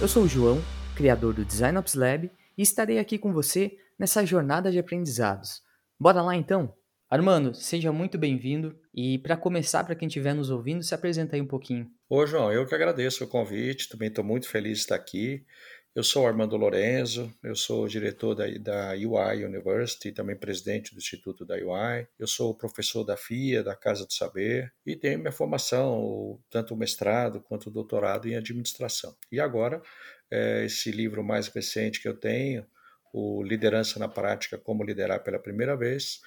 Eu sou o João, criador do Design Ops Lab, e estarei aqui com você nessa jornada de aprendizados. Bora lá então? Armando, seja muito bem-vindo e para começar, para quem estiver nos ouvindo, se apresenta aí um pouquinho. Ô João, eu que agradeço o convite, também estou muito feliz de estar aqui. Eu sou Armando Lorenzo, eu sou diretor da, da UI University, também presidente do Instituto da UI. Eu sou professor da FIA, da Casa do Saber, e tenho minha formação, tanto o mestrado quanto o doutorado em administração. E agora, é, esse livro mais recente que eu tenho, o Liderança na Prática, Como Liderar pela Primeira Vez,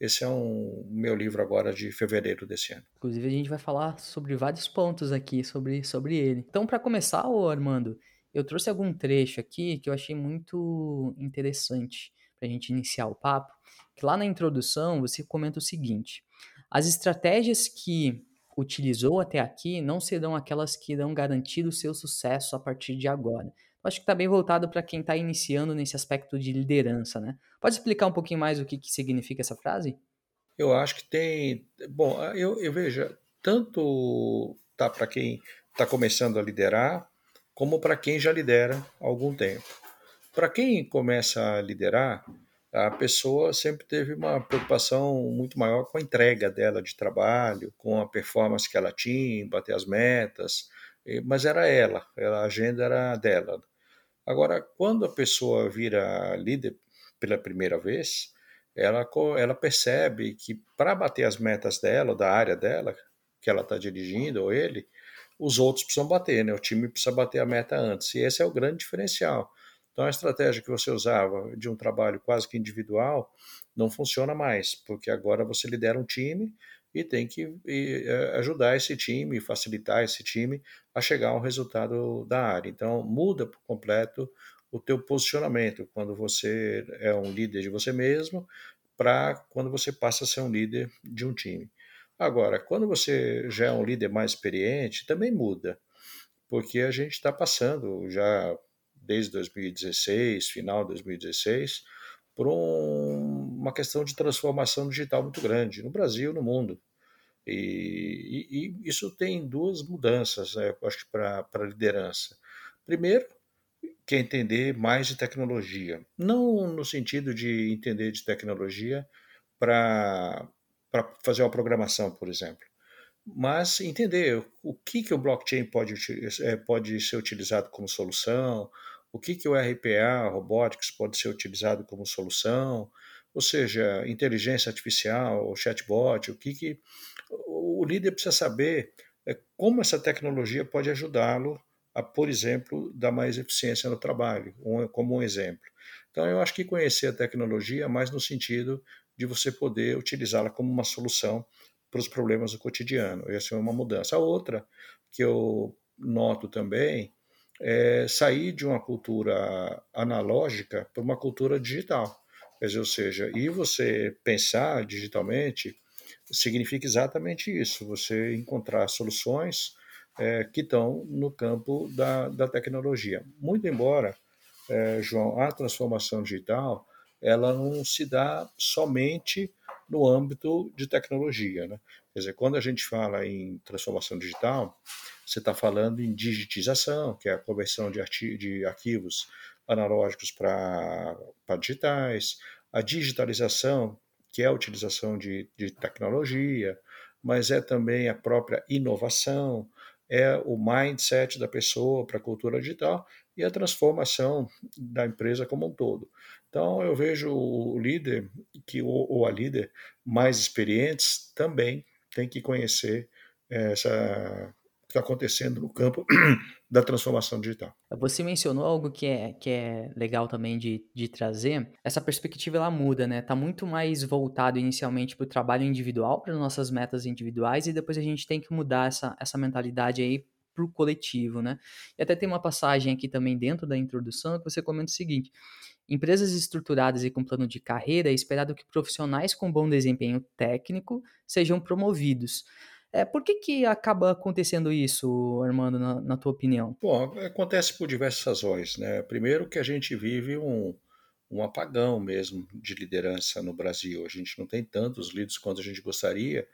esse é um meu livro agora de fevereiro desse ano. Inclusive, a gente vai falar sobre vários pontos aqui sobre, sobre ele. Então, para começar, ô Armando, eu trouxe algum trecho aqui que eu achei muito interessante para a gente iniciar o papo. Que lá na introdução você comenta o seguinte: as estratégias que utilizou até aqui não serão aquelas que irão garantir o seu sucesso a partir de agora. Eu acho que está bem voltado para quem está iniciando nesse aspecto de liderança, né? Pode explicar um pouquinho mais o que, que significa essa frase? Eu acho que tem. Bom, eu, eu vejo, tanto tá para quem está começando a liderar, como para quem já lidera há algum tempo. Para quem começa a liderar, a pessoa sempre teve uma preocupação muito maior com a entrega dela de trabalho, com a performance que ela tinha, bater as metas, mas era ela, a agenda era dela. Agora, quando a pessoa vira líder pela primeira vez, ela, ela percebe que para bater as metas dela, da área dela, que ela está dirigindo, ou ele, os outros precisam bater, né? O time precisa bater a meta antes. E esse é o grande diferencial. Então, a estratégia que você usava de um trabalho quase que individual não funciona mais, porque agora você lidera um time e tem que é, ajudar esse time, facilitar esse time a chegar a um resultado da área. Então, muda por completo o teu posicionamento quando você é um líder de você mesmo para quando você passa a ser um líder de um time. Agora, quando você já é um líder mais experiente, também muda, porque a gente está passando já desde 2016, final de 2016, por um, uma questão de transformação digital muito grande no Brasil, no mundo. E, e, e isso tem duas mudanças, né, eu acho, para a liderança. Primeiro, que é entender mais de tecnologia, não no sentido de entender de tecnologia para para fazer uma programação, por exemplo. Mas entender o que, que o blockchain pode, é, pode ser utilizado como solução, o que, que o RPA, robotics, pode ser utilizado como solução, ou seja, inteligência artificial, chatbot, o que, que o líder precisa saber é como essa tecnologia pode ajudá-lo a, por exemplo, dar mais eficiência no trabalho, como um exemplo. Então, eu acho que conhecer a tecnologia é mais no sentido de você poder utilizá-la como uma solução para os problemas do cotidiano. Essa é uma mudança. A outra que eu noto também é sair de uma cultura analógica para uma cultura digital. Quer dizer, ou seja, e você pensar digitalmente significa exatamente isso, você encontrar soluções é, que estão no campo da, da tecnologia. Muito embora, é, João, a transformação digital ela não se dá somente no âmbito de tecnologia. Né? Quer dizer, quando a gente fala em transformação digital, você está falando em digitização, que é a conversão de, de arquivos analógicos para digitais, a digitalização, que é a utilização de, de tecnologia, mas é também a própria inovação, é o mindset da pessoa para a cultura digital e a transformação da empresa como um todo. Então, eu vejo o líder que ou a líder mais experientes também tem que conhecer essa que está acontecendo no campo da transformação digital. Você mencionou algo que é, que é legal também de, de trazer. Essa perspectiva ela muda, né? Está muito mais voltado inicialmente para o trabalho individual, para nossas metas individuais, e depois a gente tem que mudar essa, essa mentalidade aí para o coletivo, né? E até tem uma passagem aqui também dentro da introdução que você comenta o seguinte: empresas estruturadas e com plano de carreira é esperado que profissionais com bom desempenho técnico sejam promovidos. É, por que, que acaba acontecendo isso, Armando, na, na tua opinião? Bom, acontece por diversas razões. Né? Primeiro que a gente vive um, um apagão mesmo de liderança no Brasil. A gente não tem tantos líderes quanto a gente gostaria,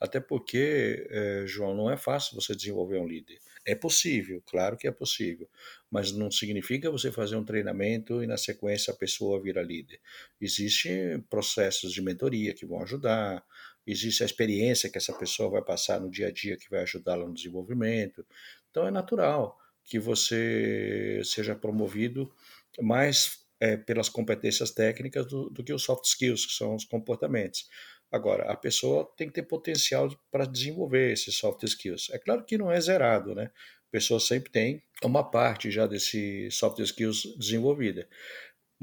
até porque, é, João, não é fácil você desenvolver um líder. É possível, claro que é possível, mas não significa você fazer um treinamento e na sequência a pessoa vira líder. Existem processos de mentoria que vão ajudar, existe a experiência que essa pessoa vai passar no dia a dia que vai ajudá-la no desenvolvimento. Então é natural que você seja promovido mais é, pelas competências técnicas do, do que os soft skills, que são os comportamentos. Agora, a pessoa tem que ter potencial para desenvolver esses soft skills. É claro que não é zerado, né? A pessoa sempre tem uma parte já desse soft skills desenvolvida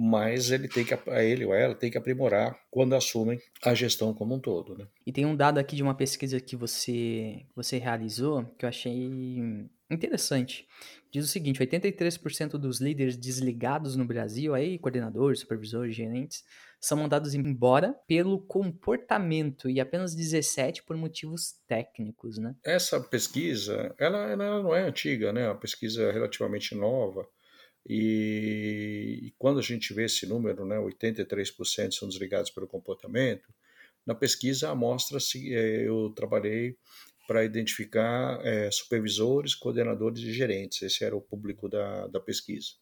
mas ele tem que ele ou ela tem que aprimorar quando assumem a gestão como um todo, né? E tem um dado aqui de uma pesquisa que você você realizou que eu achei interessante. Diz o seguinte: 83% dos líderes desligados no Brasil, aí coordenadores, supervisores, gerentes, são mandados embora pelo comportamento e apenas 17 por motivos técnicos, né? Essa pesquisa, ela, ela não é antiga, né? É uma pesquisa relativamente nova e, e quando a gente vê esse número, né, 83% são desligados pelo comportamento, na pesquisa amostra-se, é, eu trabalhei para identificar é, supervisores, coordenadores e gerentes, esse era o público da, da pesquisa.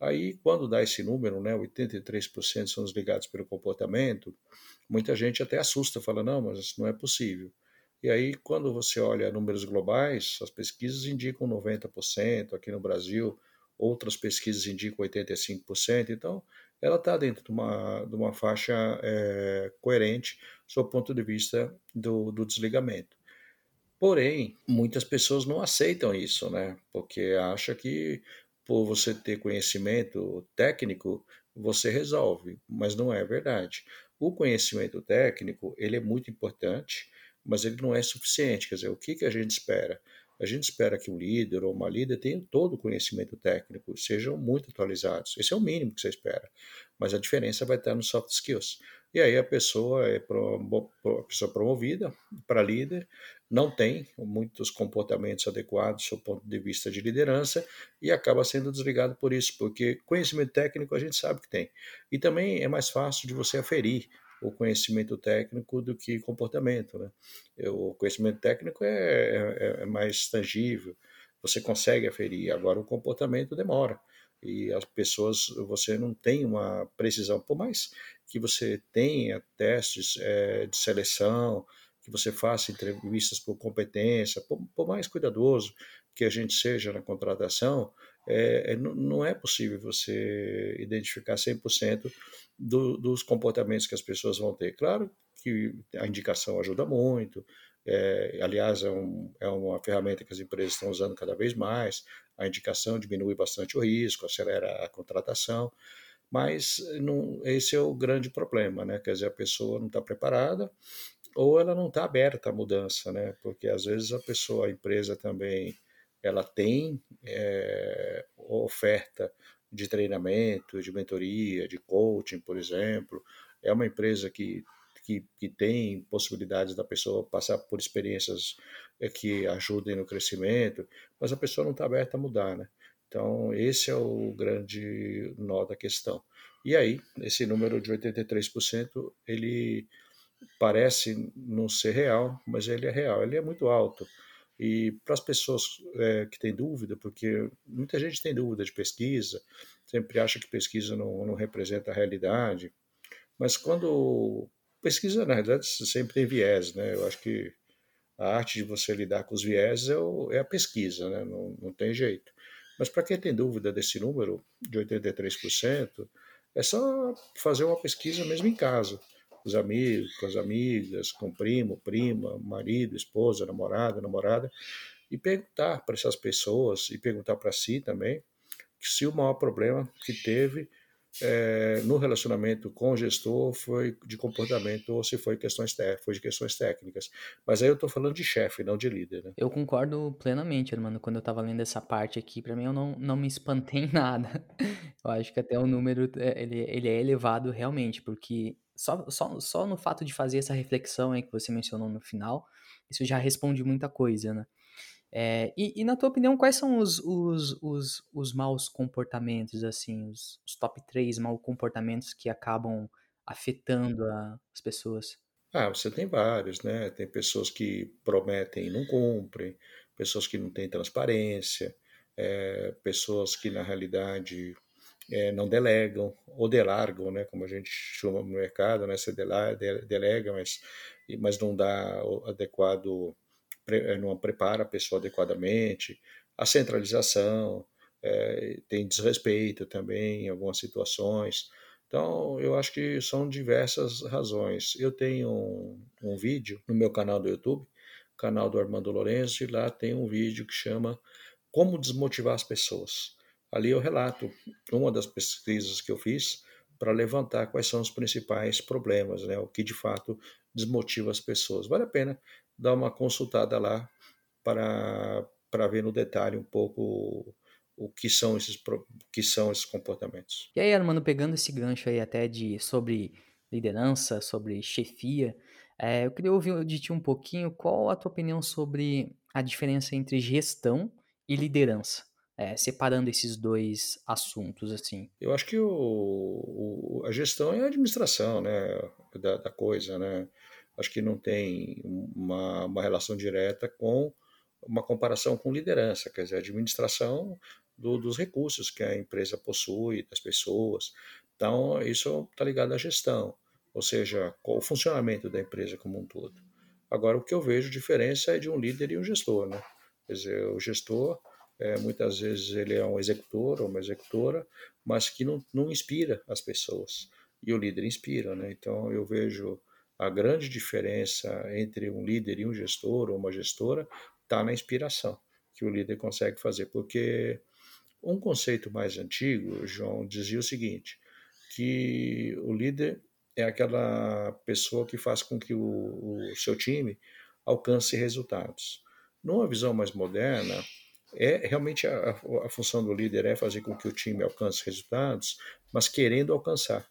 Aí, quando dá esse número, né, 83% são desligados pelo comportamento, muita gente até assusta, fala, não, mas isso não é possível. E aí, quando você olha números globais, as pesquisas indicam 90%, aqui no Brasil outras pesquisas indicam 85%, então ela está dentro de uma, de uma faixa é, coerente sob o ponto de vista do, do desligamento. Porém, muitas pessoas não aceitam isso, né? Porque acha que por você ter conhecimento técnico, você resolve, mas não é verdade. O conhecimento técnico, ele é muito importante, mas ele não é suficiente. Quer dizer, o que, que a gente espera? A gente espera que um líder ou uma líder tenha todo o conhecimento técnico, sejam muito atualizados. Esse é o mínimo que você espera. Mas a diferença vai estar nos soft skills. E aí a pessoa é a pessoa promovida para líder, não tem muitos comportamentos adequados do ponto de vista de liderança e acaba sendo desligado por isso, porque conhecimento técnico a gente sabe que tem. E também é mais fácil de você aferir o conhecimento técnico do que comportamento. Né? O conhecimento técnico é, é, é mais tangível, você consegue aferir, agora o comportamento demora. E as pessoas, você não tem uma precisão, por mais que você tenha testes é, de seleção, que você faça entrevistas por competência, por, por mais cuidadoso que a gente seja na contratação, é, é, não é possível você identificar 100% do, dos comportamentos que as pessoas vão ter. Claro que a indicação ajuda muito, é, aliás, é, um, é, uma ferramenta que as empresas estão usando cada vez mais. A indicação diminui bastante o risco, acelera a contratação, mas não, esse é o grande problema, né? Quer dizer, a pessoa não está preparada ou ela não está aberta à mudança, né? Porque às vezes a pessoa, a empresa também ela tem é, oferta de treinamento, de mentoria, de coaching, por exemplo. É uma empresa que, que, que tem possibilidades da pessoa passar por experiências é, que ajudem no crescimento, mas a pessoa não está aberta a mudar, né? Então, esse é o grande nó da questão. E aí, esse número de 83%, ele parece não ser real, mas ele é real, ele é muito alto. E para as pessoas é, que têm dúvida, porque muita gente tem dúvida de pesquisa, sempre acha que pesquisa não, não representa a realidade, mas quando pesquisa, na realidade, sempre tem viés, né? Eu acho que a arte de você lidar com os viés é, o, é a pesquisa, né? Não, não tem jeito. Mas para quem tem dúvida desse número de 83%, é só fazer uma pesquisa mesmo em casa com os amigos, com as amigas, com primo, prima, marido, esposa, namorada, namorada, e perguntar para essas pessoas e perguntar para si também se o maior problema que teve é, no relacionamento com o gestor foi de comportamento ou se foi questões foi de questões técnicas. Mas aí eu estou falando de chefe, não de líder. Né? Eu concordo plenamente, mano. Quando eu estava lendo essa parte aqui, para mim eu não, não me espantei em nada. Eu acho que até o número é, ele, ele é elevado realmente, porque só, só, só no fato de fazer essa reflexão aí que você mencionou no final, isso já responde muita coisa, né? É, e, e, na tua opinião, quais são os, os, os, os maus comportamentos, assim, os, os top 3 maus comportamentos que acabam afetando a, as pessoas? Ah, você tem vários, né? Tem pessoas que prometem e não cumprem, pessoas que não têm transparência, é, pessoas que na realidade é, não delegam ou delargam, né, como a gente chama no mercado, né, você delega, mas, mas não dá adequado, não prepara a pessoa adequadamente, a centralização, é, tem desrespeito também em algumas situações. Então, eu acho que são diversas razões. Eu tenho um, um vídeo no meu canal do YouTube, canal do Armando Lourenço, e lá tem um vídeo que chama Como Desmotivar as Pessoas. Ali eu relato uma das pesquisas que eu fiz para levantar quais são os principais problemas, né, o que de fato desmotiva as pessoas. Vale a pena dar uma consultada lá para, para ver no detalhe um pouco o que são esses que são esses comportamentos. E aí, Armando, pegando esse gancho aí até de sobre liderança, sobre chefia, é, eu queria ouvir de ti um pouquinho qual a tua opinião sobre a diferença entre gestão e liderança, é, separando esses dois assuntos assim. Eu acho que o, o, a gestão é a administração, né, da, da coisa, né. Acho que não tem uma, uma relação direta com uma comparação com liderança, quer dizer, a administração do, dos recursos que a empresa possui, das pessoas. Então, isso está ligado à gestão, ou seja, o funcionamento da empresa como um todo. Agora, o que eu vejo diferença é de um líder e um gestor. Né? Quer dizer, o gestor, é, muitas vezes, ele é um executor ou uma executora, mas que não, não inspira as pessoas. E o líder inspira. Né? Então, eu vejo a grande diferença entre um líder e um gestor ou uma gestora está na inspiração que o líder consegue fazer, porque um conceito mais antigo, João, dizia o seguinte, que o líder é aquela pessoa que faz com que o, o seu time alcance resultados. Numa visão mais moderna, é realmente a, a, função do líder é fazer com que o time alcance resultados, mas querendo alcançar.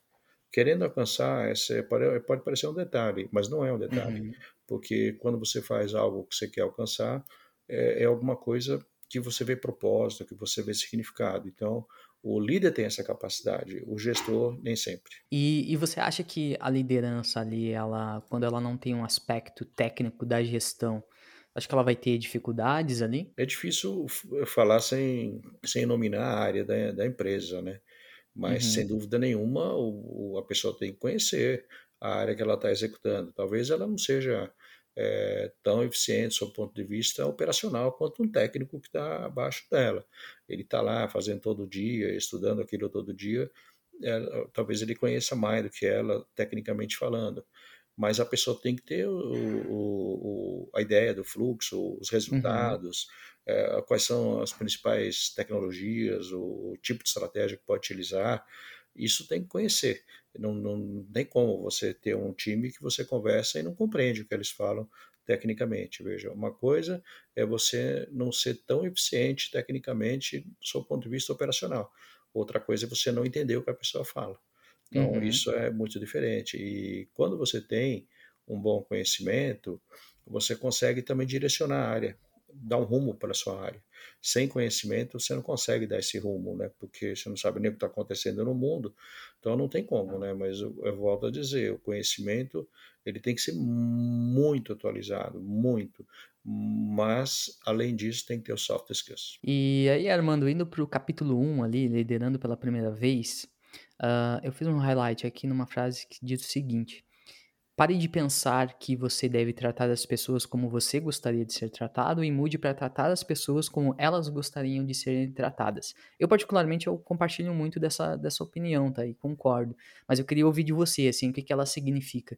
Querendo alcançar, esse, pode, pode parecer um detalhe, mas não é um detalhe, uhum. porque quando você faz algo que você quer alcançar, é, é alguma coisa que você vê propósito, que você vê significado. Então, o líder tem essa capacidade, o gestor nem sempre. E, e, você acha que a liderança ali, ela, quando ela não tem um aspecto técnico da gestão, acho que ela vai ter dificuldades ali? É difícil falar sem, sem nominar a área da, da empresa, né? Mas, uhum. sem dúvida nenhuma, o, a pessoa tem que conhecer a área que ela está executando. Talvez ela não seja é, tão eficiente sob o ponto de vista operacional quanto um técnico que está abaixo dela. Ele está lá fazendo todo dia, estudando aquilo todo dia, é, talvez ele conheça mais do que ela, tecnicamente falando. Mas a pessoa tem que ter o, o, a ideia do fluxo, os resultados, uhum. é, quais são as principais tecnologias, o, o tipo de estratégia que pode utilizar. Isso tem que conhecer. Não, não tem como você ter um time que você conversa e não compreende o que eles falam tecnicamente. Veja, uma coisa é você não ser tão eficiente tecnicamente do seu ponto de vista operacional. Outra coisa é você não entender o que a pessoa fala. Então, uhum. isso é muito diferente. E quando você tem um bom conhecimento, você consegue também direcionar a área dar um rumo para a sua área. Sem conhecimento, você não consegue dar esse rumo, né? Porque você não sabe nem o que está acontecendo no mundo, então não tem como, né? Mas eu, eu, volto a dizer, o conhecimento ele tem que ser muito atualizado, muito. Mas, além disso, tem que ter os soft skills. E aí, Armando, indo para o capítulo 1 ali, liderando pela primeira vez, uh, eu fiz um highlight aqui numa frase que diz o seguinte Pare de pensar que você deve tratar as pessoas como você gostaria de ser tratado e mude para tratar as pessoas como elas gostariam de serem tratadas. Eu particularmente eu compartilho muito dessa, dessa opinião, tá? E concordo. Mas eu queria ouvir de você, assim, o que, que ela significa.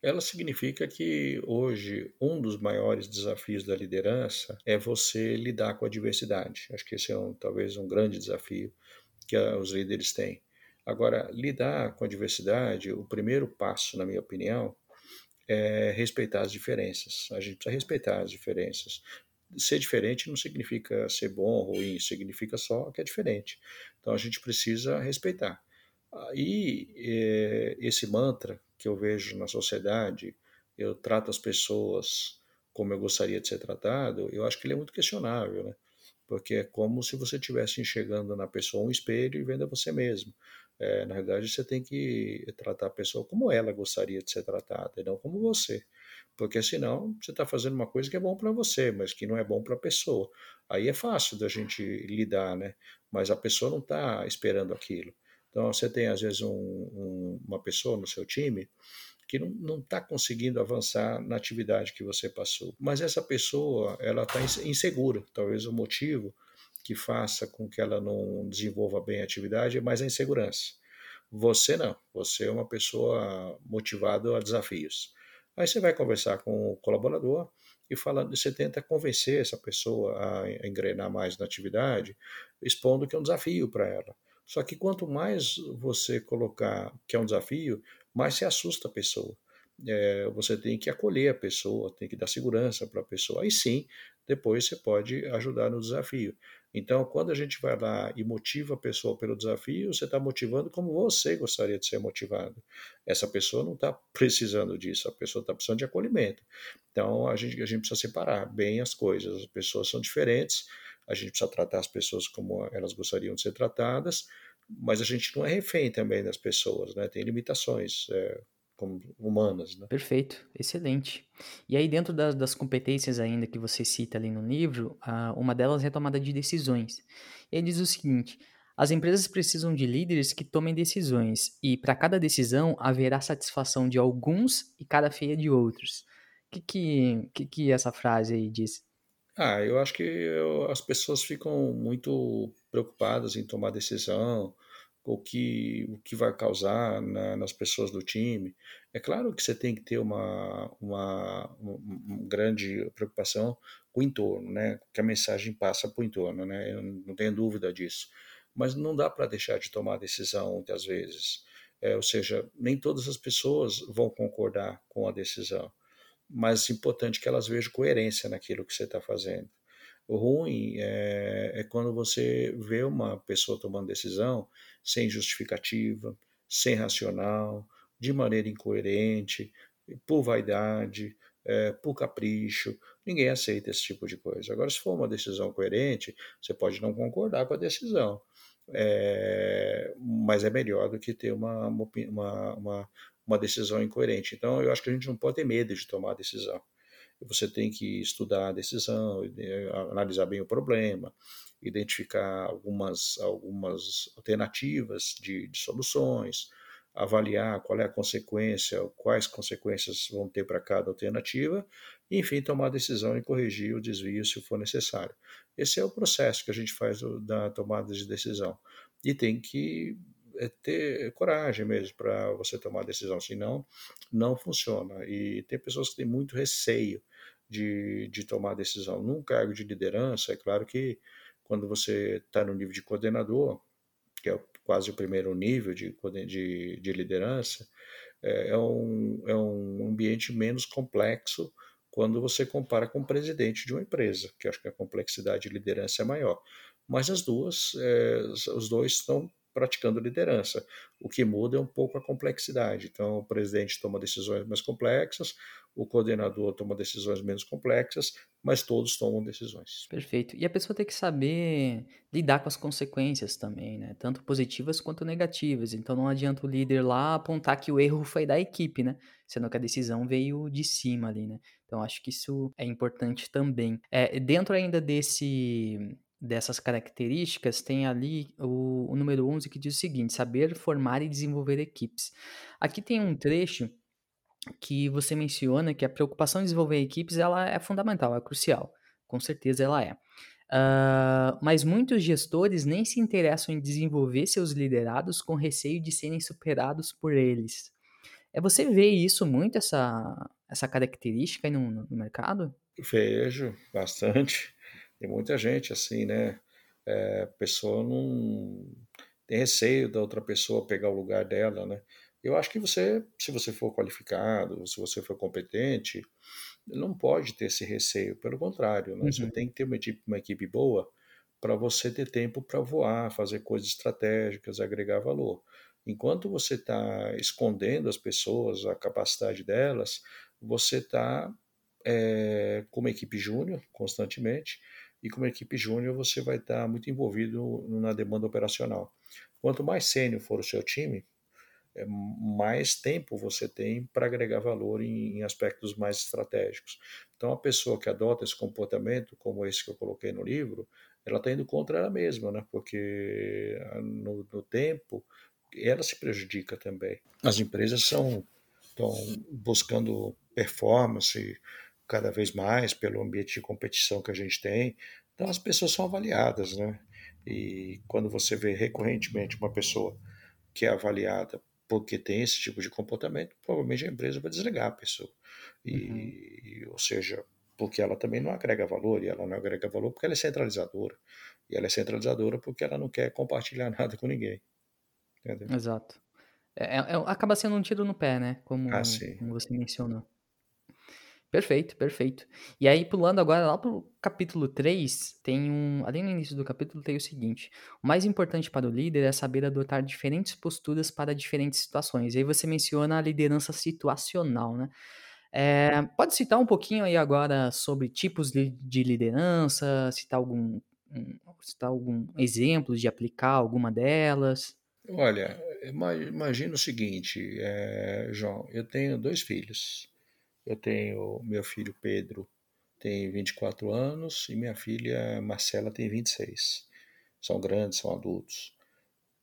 Ela significa que hoje um dos maiores desafios da liderança é você lidar com a diversidade. Acho que esse é um, talvez um grande desafio que os líderes têm. Agora, lidar com a diversidade, o primeiro passo, na minha opinião, é respeitar as diferenças. A gente precisa respeitar as diferenças. Ser diferente não significa ser bom ou ruim, significa só que é diferente. Então a gente precisa respeitar. E é, esse mantra que eu vejo na sociedade, eu trato as pessoas como eu gostaria de ser tratado, eu acho que ele é muito questionável, né? Porque é como se você estivesse enxergando na pessoa um espelho e vendo você mesmo. É, na verdade, você tem que tratar a pessoa como ela gostaria de ser tratada, e não como você. porque senão você está fazendo uma coisa que é bom para você, mas que não é bom para a pessoa. Aí é fácil da gente lidar, né? Mas a pessoa não está esperando aquilo. Então você tem às vezes um, um, uma pessoa no seu time que não está conseguindo avançar na atividade que você passou. Mas essa pessoa, ela está insegura. Talvez o motivo que faça com que ela não desenvolva bem a atividade é mais a insegurança. Você não. Você é uma pessoa motivada a desafios. Aí você vai conversar com o colaborador e falando, você tenta convencer essa pessoa a engrenar mais na atividade, expondo que é um desafio para ela. Só que quanto mais você colocar que é um desafio, mais se assusta a pessoa. É, você tem que acolher a pessoa, tem que dar segurança para a pessoa. Aí sim, depois você pode ajudar no desafio. Então, quando a gente vai lá e motiva a pessoa pelo desafio, você está motivando como você gostaria de ser motivado. Essa pessoa não está precisando disso, a pessoa está precisando de acolhimento. Então, a gente, a gente precisa separar bem as coisas. As pessoas são diferentes, a gente precisa tratar as pessoas como elas gostariam de ser tratadas, mas a gente não é refém também das pessoas, né? Tem limitações é, como humanas, né? Perfeito, excelente. E aí dentro das, das competências ainda que você cita ali no livro, uma delas é a tomada de decisões. Ele diz o seguinte: as empresas precisam de líderes que tomem decisões e para cada decisão haverá satisfação de alguns e cara feia de outros. O que que, que que essa frase aí diz? Ah, eu acho que eu, as pessoas ficam muito preocupadas em tomar decisão, o que, o que vai causar na, nas pessoas do time. É claro que você tem que ter uma, uma, uma grande preocupação com o entorno, né? que a mensagem passa para o entorno, né? eu não tenho dúvida disso. Mas não dá para deixar de tomar decisão muitas vezes. É, ou seja, nem todas as pessoas vão concordar com a decisão mas importante que elas vejam coerência naquilo que você está fazendo. O ruim é, é, quando você vê uma pessoa tomando decisão sem justificativa, sem racional, de maneira incoerente, por vaidade, é, por capricho. Ninguém aceita esse tipo de coisa. Agora, se for uma decisão coerente, você pode não concordar com a decisão, é, mas é melhor do que ter uma, uma, uma, uma decisão incoerente. Então, eu acho que a gente não pode ter medo de tomar a decisão. Você tem que estudar a decisão, analisar bem o problema, identificar algumas, algumas alternativas de, de soluções, avaliar qual é a consequência, quais consequências vão ter para cada alternativa, e, enfim, tomar a decisão e corrigir o desvio se for necessário. Esse é o processo que a gente faz da tomada de decisão. E tem que é ter coragem mesmo para você tomar a decisão, senão não funciona. E tem pessoas que têm muito receio de, de tomar decisão. Num cargo de liderança, é claro que quando você está no nível de coordenador, que é quase o primeiro nível de, de, de liderança, é, é, um, é um ambiente menos complexo quando você compara com o presidente de uma empresa, que acho que a complexidade de liderança é maior. Mas as duas, é, os dois estão praticando liderança. O que muda é um pouco a complexidade. Então, o presidente toma decisões mais complexas, o coordenador toma decisões menos complexas, mas todos tomam decisões. Perfeito. E a pessoa tem que saber lidar com as consequências também, né? Tanto positivas quanto negativas. Então, não adianta o líder lá apontar que o erro foi da equipe, né? Sendo que a decisão veio de cima ali, né? Então, acho que isso é importante também. É, dentro ainda desse dessas características, tem ali o, o número 11 que diz o seguinte: saber formar e desenvolver equipes. Aqui tem um trecho que você menciona que a preocupação em desenvolver equipes ela é fundamental, é crucial. Com certeza ela é. Uh, mas muitos gestores nem se interessam em desenvolver seus liderados com receio de serem superados por eles. É você vê isso muito, essa, essa característica aí no, no mercado? Vejo bastante. Tem muita gente assim, né? É, a pessoa não tem receio da outra pessoa pegar o lugar dela, né? Eu acho que você, se você for qualificado, se você for competente, não pode ter esse receio. Pelo contrário, né? Uhum. você tem que ter uma equipe, uma equipe boa para você ter tempo para voar, fazer coisas estratégicas, agregar valor. Enquanto você está escondendo as pessoas, a capacidade delas, você está é, com uma equipe júnior constantemente e como equipe júnior você vai estar muito envolvido na demanda operacional. Quanto mais sênior for o seu time, mais tempo você tem para agregar valor em, em, aspectos mais estratégicos. Então, a pessoa que adota esse comportamento, como esse que eu coloquei no livro, ela está indo contra ela mesma, né? porque ah, no, no tempo ela se prejudica também. As empresas são estão buscando performance cada vez mais pelo ambiente de competição que a gente tem. Então as pessoas são avaliadas, né? E quando você vê recorrentemente uma pessoa que é avaliada porque tem esse tipo de comportamento, provavelmente a empresa vai desligar a pessoa. E, uhum. ou seja, porque ela também não agrega valor, e ela não agrega valor porque ela é centralizadora. E ela é centralizadora porque ela não quer compartilhar nada com ninguém. Entendeu? Exato. É, é, é acaba sendo um tiro no pé, né? Como, ah, como você mencionou. Perfeito, perfeito. E aí, pulando agora lá pro capítulo 3, tem um. Além no início do capítulo, tem o seguinte: o mais importante para o líder é saber adotar diferentes posturas para diferentes situações. E aí você menciona a liderança situacional, né? É, pode citar um pouquinho aí agora sobre tipos de, de liderança, citar algum, um, citar algum exemplo de aplicar alguma delas? Olha, imagina o seguinte, é, João, eu tenho dois filhos. Eu tenho meu filho Pedro tem 24 anos e minha filha Marcela tem 26. São grandes, são adultos.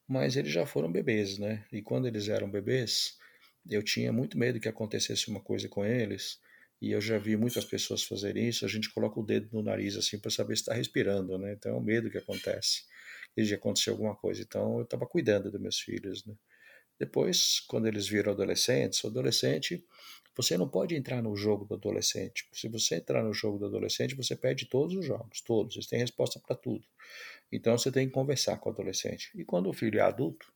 Mas eles já foram bebês, né? E quando eles eram bebês, eu tinha muito medo que acontecesse uma coisa com eles. E eu já vi muitas pessoas fazerem isso. A gente coloca o dedo no nariz assim para saber se está respirando, né? Então é o medo que acontece. E já aconteceu alguma coisa. Então eu estava cuidando dos meus filhos, né? Depois, quando eles viram adolescentes, o adolescente você não pode entrar no jogo do adolescente. Se você entrar no jogo do adolescente, você perde todos os jogos, todos. Eles têm resposta para tudo. Então você tem que conversar com o adolescente. E quando o filho é adulto,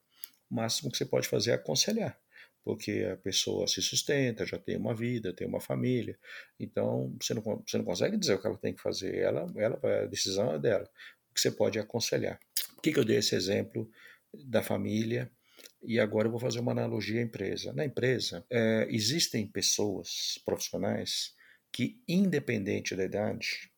o máximo que você pode fazer é aconselhar, porque a pessoa se sustenta, já tem uma vida, tem uma família. Então você não, você não consegue dizer o que ela tem que fazer. Ela, ela, a decisão é dela. O que você pode é aconselhar. Por que, que eu dei esse exemplo da família e agora eu vou fazer uma analogia à empresa. Na empresa, é, existem pessoas profissionais que, independente da idade,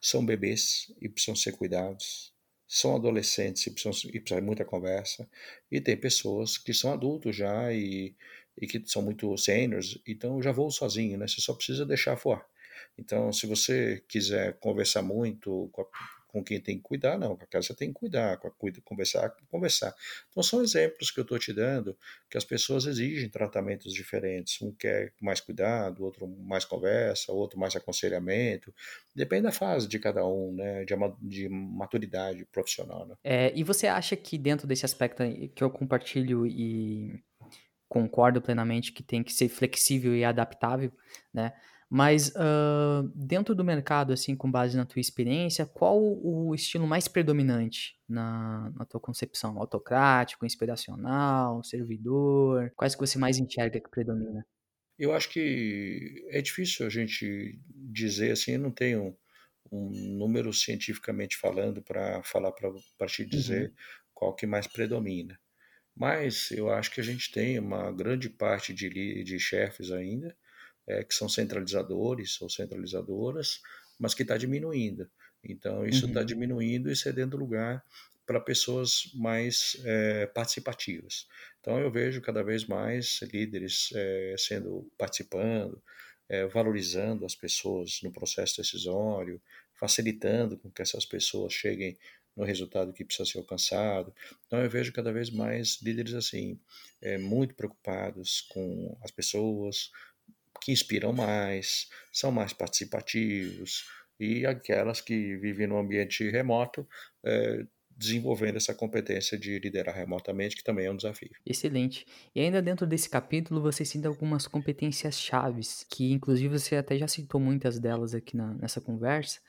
são bebês e precisam ser cuidados, são adolescentes e precisam, e precisam de muita conversa, e tem pessoas que são adultos já e, e que são muito seniors, então já vou sozinho, né? Você só precisa deixar voar. Então, se você quiser conversar muito com a com quem tem que cuidar, não. Com a casa você tem que cuidar, com a cuida, conversar, conversar. Então são exemplos que eu estou te dando que as pessoas exigem tratamentos diferentes. Um quer mais cuidado, outro mais conversa, outro mais aconselhamento. Depende da fase de cada um, né? De, de maturidade profissional. Né? É, e você acha que dentro desse aspecto que eu compartilho e concordo plenamente que tem que ser flexível e adaptável, né? Mas uh, dentro do mercado, assim, com base na tua experiência, qual o estilo mais predominante na, na tua concepção? Autocrático, inspiracional, servidor? Quais que você mais enxerga que predomina? Eu acho que é difícil a gente dizer assim, eu não tenho um número cientificamente falando para falar para te dizer uhum. qual que mais predomina. Mas eu acho que a gente tem uma grande parte de, de chefes ainda é, que são centralizadores ou centralizadoras, mas que está diminuindo. Então, isso está uhum. diminuindo e cedendo lugar para pessoas mais é, participativas. Então, eu vejo cada vez mais líderes é, sendo participando, é, valorizando as pessoas no processo decisório, facilitando com que essas pessoas cheguem no resultado que precisa ser alcançado. Então eu vejo cada vez mais líderes assim, é, muito preocupados com as pessoas, que inspiram mais, são mais participativos, e aquelas que vivem no ambiente remoto, é, desenvolvendo essa competência de liderar remotamente, que também é um desafio. Excelente. E ainda dentro desse capítulo, você cita algumas competências chaves, que inclusive você até já citou muitas delas aqui na, nessa conversa,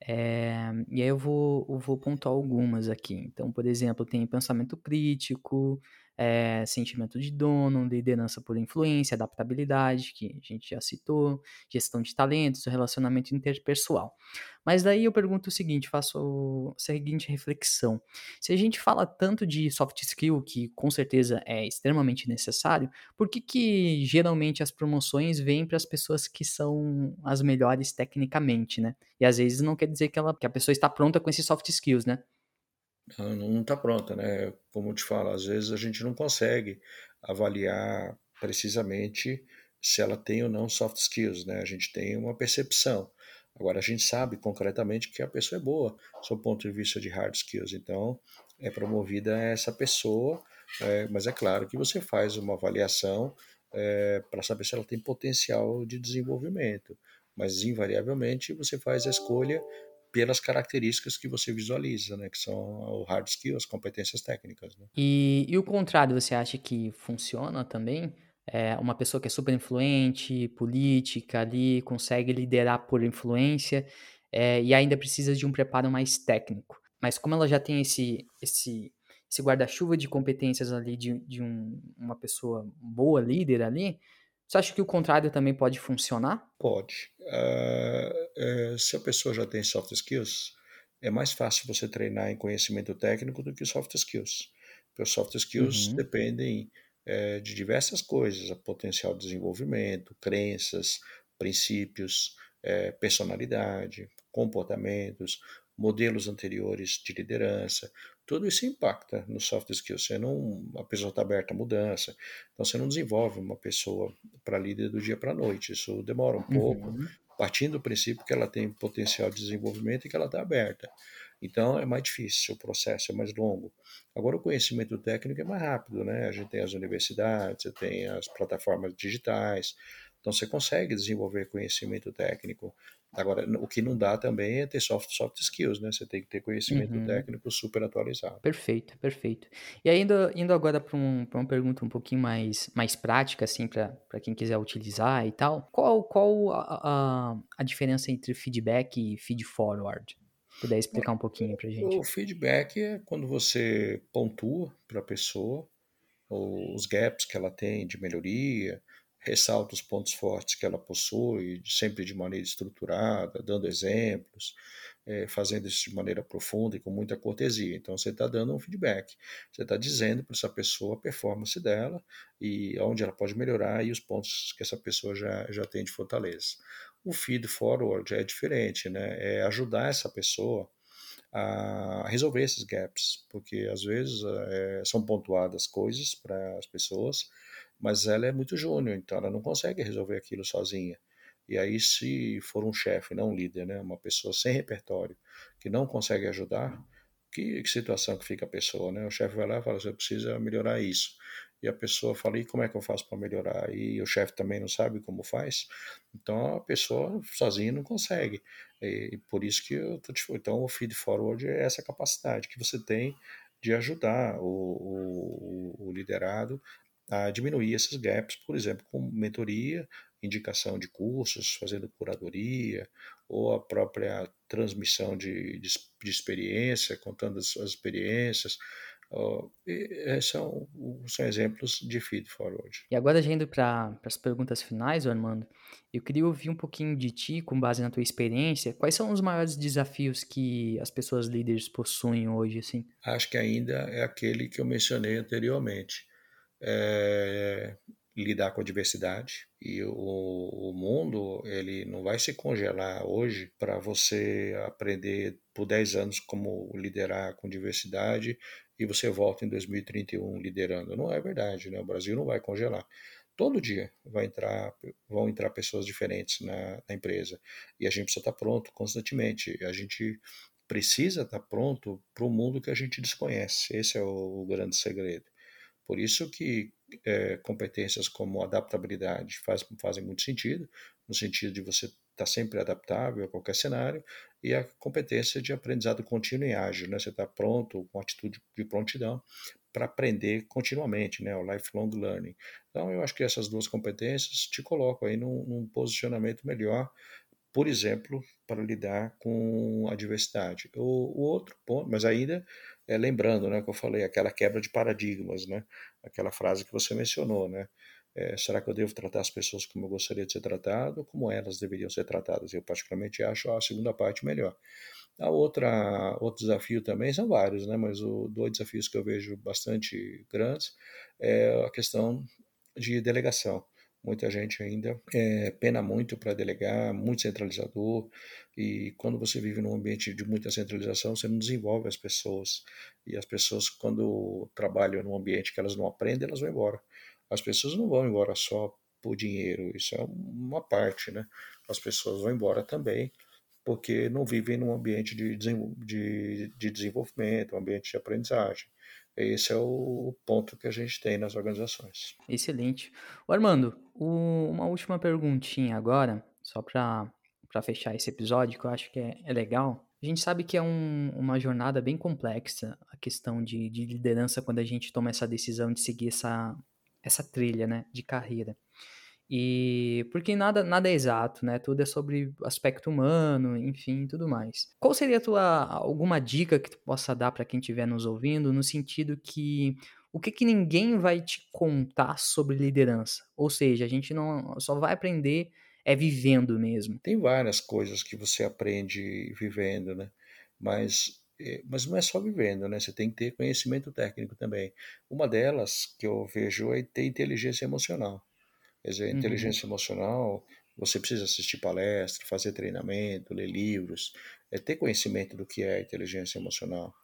é, e aí eu vou, eu vou pontuar algumas aqui. Então, por exemplo, tem pensamento crítico, é, sentimento de dono, liderança por influência, adaptabilidade, que a gente já citou, gestão de talentos, relacionamento interpessoal. Mas daí eu pergunto o seguinte, faço a seguinte reflexão. Se a gente fala tanto de soft skill, que com certeza é extremamente necessário, por que que geralmente as promoções vêm para as pessoas que são as melhores tecnicamente, né? E às vezes não quer dizer que, ela, que a pessoa está pronta com esses soft skills, né? Não está pronta, né? Como eu te falo, às vezes a gente não consegue avaliar precisamente se ela tem ou não soft skills, né? A gente tem uma percepção. Agora a gente sabe concretamente que a pessoa é boa, do ponto de vista de hard skills. Então é promovida essa pessoa, é, mas é claro que você faz uma avaliação é, para saber se ela tem potencial de desenvolvimento. Mas invariavelmente você faz a escolha pelas características que você visualiza, né? Que são o hard skills, as competências técnicas. Né? E, e o contrário, você acha que funciona também? É uma pessoa que é super influente, política ali, consegue liderar por influência é, e ainda precisa de um preparo mais técnico. Mas como ela já tem esse, esse, esse guarda-chuva de competências ali de, de um, uma pessoa boa líder ali, você acha que o contrário também pode funcionar? Pode. Uh, uh, se a pessoa já tem soft skills, é mais fácil você treinar em conhecimento técnico do que soft skills. Porque os soft skills uhum. dependem é, de diversas coisas, a potencial de desenvolvimento, crenças, princípios, é, personalidade, comportamentos, modelos anteriores de liderança, tudo isso impacta no soft skills. Você não, a pessoa está aberta à mudança, então você não desenvolve uma pessoa para líder do dia para a noite. Isso demora um pouco, uhum. partindo do princípio que ela tem potencial de desenvolvimento e que ela está aberta. Então é mais difícil, o processo é mais longo. Agora o conhecimento técnico é mais rápido, né? A gente tem as universidades, você tem as plataformas digitais, então você consegue desenvolver conhecimento técnico. Agora, o que não dá também é ter soft, soft skills, né? Você tem que ter conhecimento uhum. técnico super atualizado. Perfeito, perfeito. E ainda indo agora para um, uma pergunta um pouquinho mais, mais prática, assim, para quem quiser utilizar e tal. Qual, qual a, a, a diferença entre feedback e feed forward? puder explicar um pouquinho para gente. O feedback é quando você pontua para a pessoa os gaps que ela tem de melhoria, ressalta os pontos fortes que ela possui, sempre de maneira estruturada, dando exemplos, é, fazendo isso de maneira profunda e com muita cortesia. Então você está dando um feedback, você está dizendo para essa pessoa a performance dela e onde ela pode melhorar e os pontos que essa pessoa já, já tem de fortaleza. O feed forward é diferente, né? É ajudar essa pessoa a resolver esses gaps, porque às vezes é, são pontuadas coisas para as pessoas, mas ela é muito júnior, então ela não consegue resolver aquilo sozinha. E aí, se for um chefe, não um líder, né, uma pessoa sem repertório, que não consegue ajudar, que, que situação que fica a pessoa, né? O chefe vai lá e fala, você precisa melhorar isso e a pessoa fala, e como é que eu faço para melhorar? E o chefe também não sabe como faz, então a pessoa sozinha não consegue. E, e por isso que eu tô te Então o feed forward é essa capacidade que você tem de ajudar o, o, o liderado a diminuir esses gaps, por exemplo, com mentoria, indicação de cursos, fazendo curadoria, ou a própria transmissão de, de, de experiência, contando as suas experiências, Uh, são, são exemplos de feed forward. E agora, já indo para as perguntas finais, Armando, eu queria ouvir um pouquinho de ti, com base na tua experiência, quais são os maiores desafios que as pessoas líderes possuem hoje? Assim? Acho que ainda é aquele que eu mencionei anteriormente. É, lidar com a diversidade e o, o mundo ele não vai se congelar hoje para você aprender por 10 anos como liderar com diversidade e você volta em 2031 liderando. Não é verdade, né? O Brasil não vai congelar. Todo dia vai entrar, vão entrar pessoas diferentes na, na empresa e a gente precisa estar pronto constantemente. A gente precisa estar pronto para o mundo que a gente desconhece. Esse é o, o grande segredo. Por isso que é, competências como adaptabilidade faz, fazem muito sentido, no sentido de você estar tá sempre adaptável a qualquer cenário, e a competência de aprendizado contínuo e ágil, né? Você está pronto, com atitude de prontidão para aprender continuamente, né? O lifelong learning. Então, eu acho que essas duas competências te colocam aí num, num posicionamento melhor por exemplo, para lidar com a diversidade. O, o outro ponto, mas ainda é, lembrando, né, que eu falei, aquela quebra de paradigmas, né, aquela frase que você mencionou, né, é, será que eu devo tratar as pessoas como eu gostaria de ser tratado como elas deveriam ser tratadas? Eu particularmente acho a segunda parte melhor. A outra, outro desafio também são vários, né, mas o, dois desafios que eu vejo bastante grandes é a questão de delegação. Muita gente ainda é, pena muito para delegar, muito centralizador, e quando você vive num ambiente de muita centralização, você não desenvolve as pessoas. E as pessoas, quando trabalham num ambiente que elas não aprendem, elas vão embora. As pessoas não vão embora só por dinheiro, isso é uma parte, né? As pessoas vão embora também porque não vivem num ambiente de, de, de desenvolvimento, um ambiente de aprendizagem. Esse é o ponto que a gente tem nas organizações. Excelente. O Armando, o, uma última perguntinha agora, só para fechar esse episódio, que eu acho que é, é legal. A gente sabe que é um, uma jornada bem complexa a questão de, de liderança quando a gente toma essa decisão de seguir essa, essa trilha né, de carreira. E porque nada, nada é exato, né? Tudo é sobre aspecto humano, enfim, tudo mais. Qual seria a tua alguma dica que tu possa dar para quem estiver nos ouvindo no sentido que o que, que ninguém vai te contar sobre liderança? Ou seja, a gente não só vai aprender é vivendo mesmo. Tem várias coisas que você aprende vivendo, né? Mas eh, mas não é só vivendo, né? Você tem que ter conhecimento técnico também. Uma delas que eu vejo é ter inteligência emocional. Quer dizer, uhum. inteligência emocional, você precisa assistir palestra, fazer treinamento, ler livros, é ter conhecimento do que é inteligência emocional,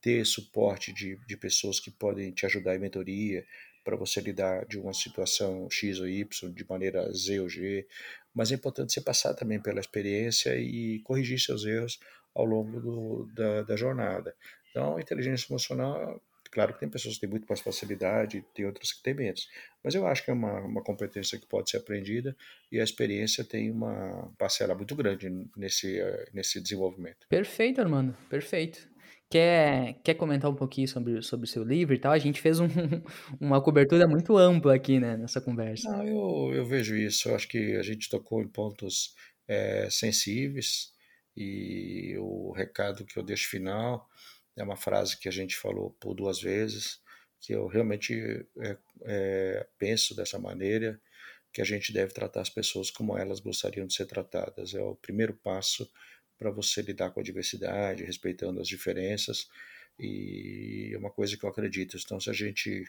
ter suporte de, de pessoas que podem te ajudar em mentoria para você lidar de uma situação X ou Y de maneira Z ou G, mas é importante você passar também pela experiência e corrigir seus erros ao longo do, da, da jornada. Então, inteligência emocional Claro que tem pessoas que têm muito mais facilidade, tem outras que têm menos. Mas eu acho que é uma, uma competência que pode ser aprendida e a experiência tem uma parcela muito grande nesse, nesse desenvolvimento. Perfeito, Armando, perfeito. Quer, quer comentar um pouquinho sobre, sobre o seu livro e tal? A gente fez um, uma cobertura muito ampla aqui né, nessa conversa. Não, eu, eu vejo isso. Eu acho que a gente tocou em pontos é, sensíveis e o recado que eu deixo final é uma frase que a gente falou por duas vezes, que eu realmente é, é, penso dessa maneira, que a gente deve tratar as pessoas como elas gostariam de ser tratadas. É o primeiro passo para você lidar com a diversidade, respeitando as diferenças, e é uma coisa que eu acredito. Então, se a gente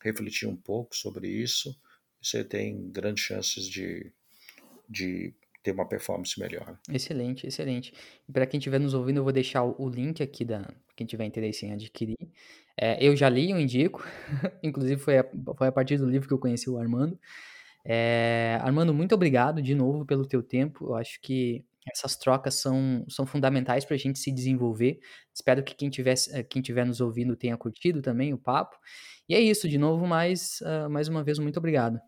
refletir um pouco sobre isso, você tem grandes chances de, de ter uma performance melhor. Excelente, excelente. Para quem estiver nos ouvindo, eu vou deixar o link aqui da quem tiver interesse em adquirir. É, eu já li, eu indico. Inclusive foi a, foi a partir do livro que eu conheci o Armando. É, Armando, muito obrigado de novo pelo teu tempo. Eu acho que essas trocas são, são fundamentais para a gente se desenvolver. Espero que quem tiver, quem tiver nos ouvindo tenha curtido também o papo. E é isso, de novo, mais, uh, mais uma vez, muito obrigado.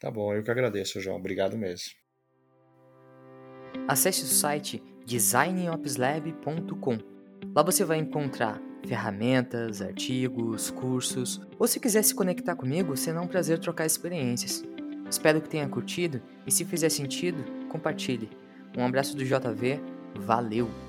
Tá bom, eu que agradeço, João. Obrigado mesmo. Acesse o site designopslab.com. Lá você vai encontrar ferramentas, artigos, cursos, ou se quiser se conectar comigo, será um prazer trocar experiências. Espero que tenha curtido e se fizer sentido, compartilhe. Um abraço do JV, valeu!